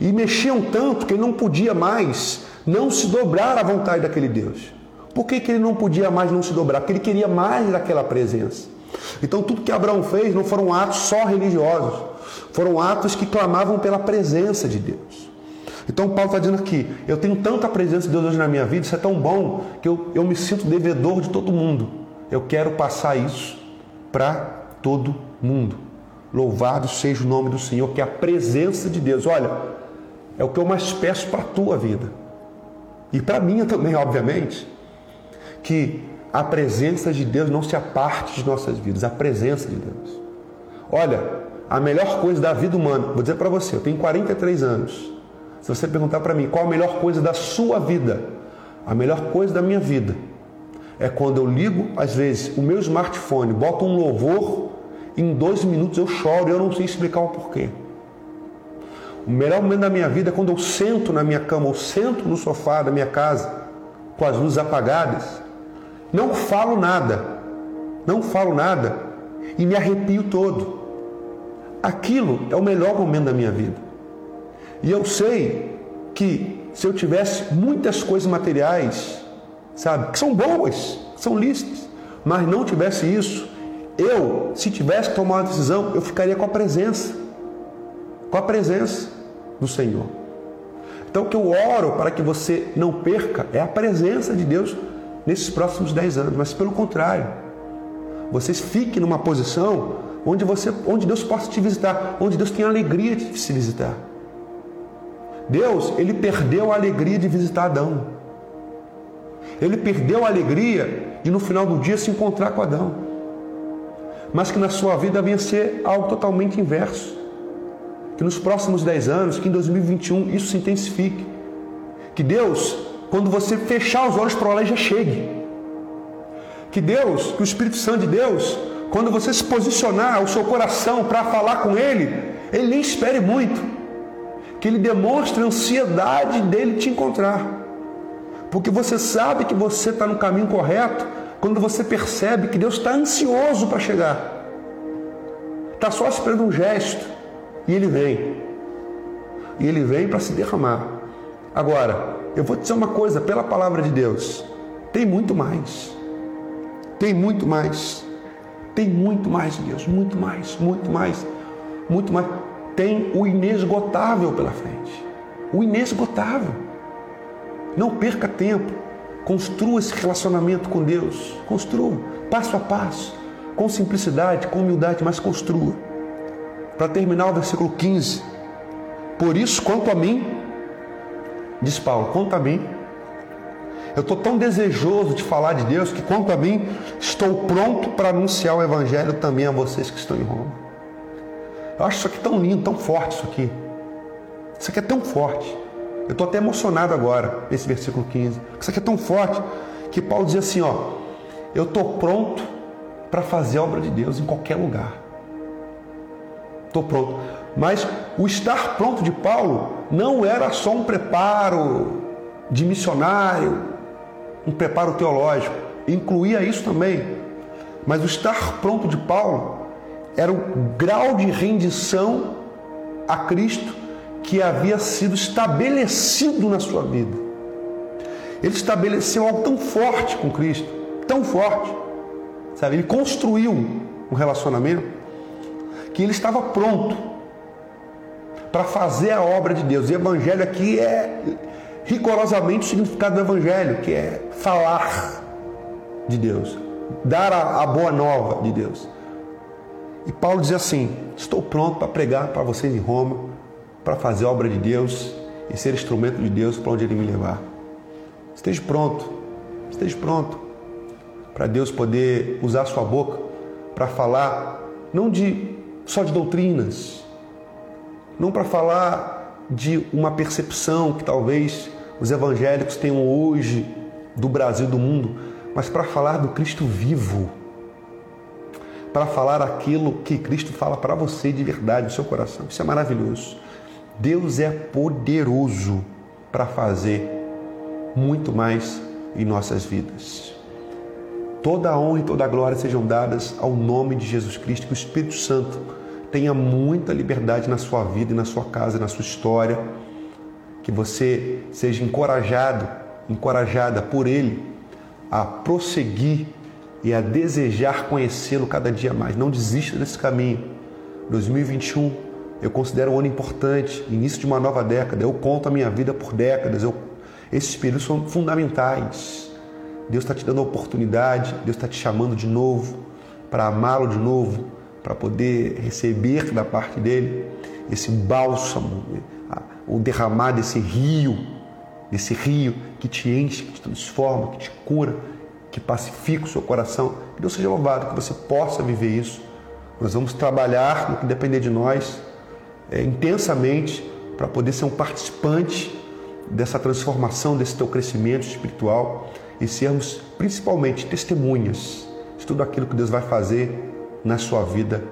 E mexiam tanto que ele não podia mais não se dobrar à vontade daquele Deus. Por que, que ele não podia mais não se dobrar? Porque ele queria mais daquela presença. Então tudo que Abraão fez não foram atos só religiosos, foram atos que clamavam pela presença de Deus. Então Paulo está dizendo aqui, eu tenho tanta presença de Deus hoje na minha vida, isso é tão bom que eu, eu me sinto devedor de todo mundo. Eu quero passar isso para todo mundo. Louvado seja o nome do Senhor, que é a presença de Deus. Olha, é o que eu mais peço para a tua vida. E para minha também, obviamente, que a presença de Deus não se aparte de nossas vidas, a presença de Deus. Olha, a melhor coisa da vida humana, vou dizer para você, eu tenho 43 anos. Se você perguntar para mim qual a melhor coisa da sua vida, a melhor coisa da minha vida é quando eu ligo, às vezes, o meu smartphone, boto um louvor, em dois minutos eu choro e eu não sei explicar o porquê. O melhor momento da minha vida é quando eu sento na minha cama, ou sento no sofá da minha casa, com as luzes apagadas, não falo nada, não falo nada e me arrepio todo. Aquilo é o melhor momento da minha vida. E eu sei que se eu tivesse muitas coisas materiais, sabe, que são boas, são lícitas, mas não tivesse isso, eu, se tivesse que tomar uma decisão, eu ficaria com a presença, com a presença do Senhor. Então, o que eu oro para que você não perca é a presença de Deus nesses próximos dez anos, mas pelo contrário, vocês fiquem numa posição onde, você, onde Deus possa te visitar, onde Deus tem alegria de se visitar. Deus, ele perdeu a alegria de visitar Adão. Ele perdeu a alegria de no final do dia se encontrar com Adão. Mas que na sua vida venha ser algo totalmente inverso. Que nos próximos 10 anos, que em 2021 isso se intensifique. Que Deus, quando você fechar os olhos para o já chegue. Que Deus, que o Espírito Santo de Deus, quando você se posicionar o seu coração para falar com Ele, Ele nem espere muito que ele demonstre a ansiedade dele te encontrar. Porque você sabe que você está no caminho correto quando você percebe que Deus está ansioso para chegar. Está só esperando um gesto e ele vem. E ele vem para se derramar. Agora, eu vou te dizer uma coisa, pela palavra de Deus, tem muito mais. Tem muito mais. Tem muito mais, Deus, muito mais, muito mais, muito mais tem o inesgotável pela frente. O inesgotável. Não perca tempo. Construa esse relacionamento com Deus. Construa, passo a passo, com simplicidade, com humildade, mas construa. Para terminar o versículo 15. Por isso, quanto a mim, diz Paulo, quanto a mim, eu estou tão desejoso de falar de Deus que, quanto a mim, estou pronto para anunciar o Evangelho também a vocês que estão em Roma. Eu acho isso aqui tão lindo, tão forte isso aqui. Isso aqui é tão forte. Eu estou até emocionado agora, nesse versículo 15. Isso aqui é tão forte que Paulo diz assim, ó, eu estou pronto para fazer a obra de Deus em qualquer lugar. Estou pronto. Mas o estar pronto de Paulo não era só um preparo de missionário, um preparo teológico. Incluía isso também. Mas o estar pronto de Paulo era o grau de rendição a Cristo que havia sido estabelecido na sua vida. Ele estabeleceu algo tão forte com Cristo, tão forte, sabe? Ele construiu um relacionamento que ele estava pronto para fazer a obra de Deus. E evangelho aqui é rigorosamente o significado do evangelho, que é falar de Deus, dar a, a boa nova de Deus. E Paulo diz assim: Estou pronto para pregar para vocês em Roma, para fazer a obra de Deus e ser instrumento de Deus para onde Ele me levar. Esteja pronto, esteja pronto para Deus poder usar sua boca para falar não de só de doutrinas, não para falar de uma percepção que talvez os evangélicos tenham hoje do Brasil, do mundo, mas para falar do Cristo vivo para falar aquilo que Cristo fala para você de verdade, no seu coração. Isso é maravilhoso. Deus é poderoso para fazer muito mais em nossas vidas. Toda a honra e toda a glória sejam dadas ao nome de Jesus Cristo, que o Espírito Santo tenha muita liberdade na sua vida na sua casa, na sua história. Que você seja encorajado, encorajada por Ele a prosseguir e a desejar conhecê-lo cada dia mais. Não desista desse caminho. 2021 eu considero um ano importante, início de uma nova década. Eu conto a minha vida por décadas. Eu... Esses períodos são fundamentais. Deus está te dando a oportunidade, Deus está te chamando de novo para amá-lo de novo, para poder receber da parte dele esse bálsamo, o derramar desse rio, desse rio que te enche, que te transforma, que te cura, que pacifica o seu coração. Que Deus seja louvado, que você possa viver isso. Nós vamos trabalhar no que depender de nós é, intensamente para poder ser um participante dessa transformação, desse teu crescimento espiritual e sermos principalmente testemunhas de tudo aquilo que Deus vai fazer na sua vida,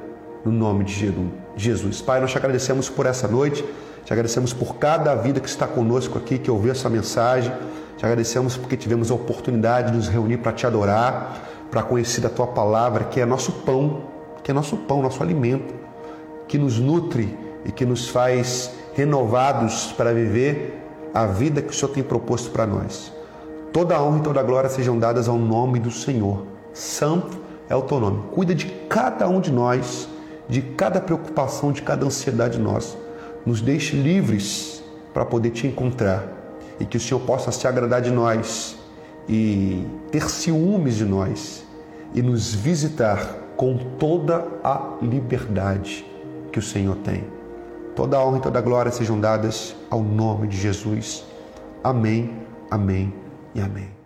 no nome de Jesus. Pai, nós te agradecemos por essa noite, te agradecemos por cada vida que está conosco aqui, que ouviu essa mensagem, te agradecemos porque tivemos a oportunidade de nos reunir para te adorar, para conhecer a tua palavra, que é nosso pão, que é nosso pão, nosso alimento, que nos nutre e que nos faz renovados para viver a vida que o Senhor tem proposto para nós. Toda a honra e toda a glória sejam dadas ao nome do Senhor. Santo é o teu nome. Cuida de cada um de nós, de cada preocupação, de cada ansiedade nossa. Nos deixe livres para poder te encontrar e que o Senhor possa se agradar de nós e ter ciúmes de nós e nos visitar com toda a liberdade que o Senhor tem. Toda a honra e toda a glória sejam dadas ao nome de Jesus. Amém, amém e amém.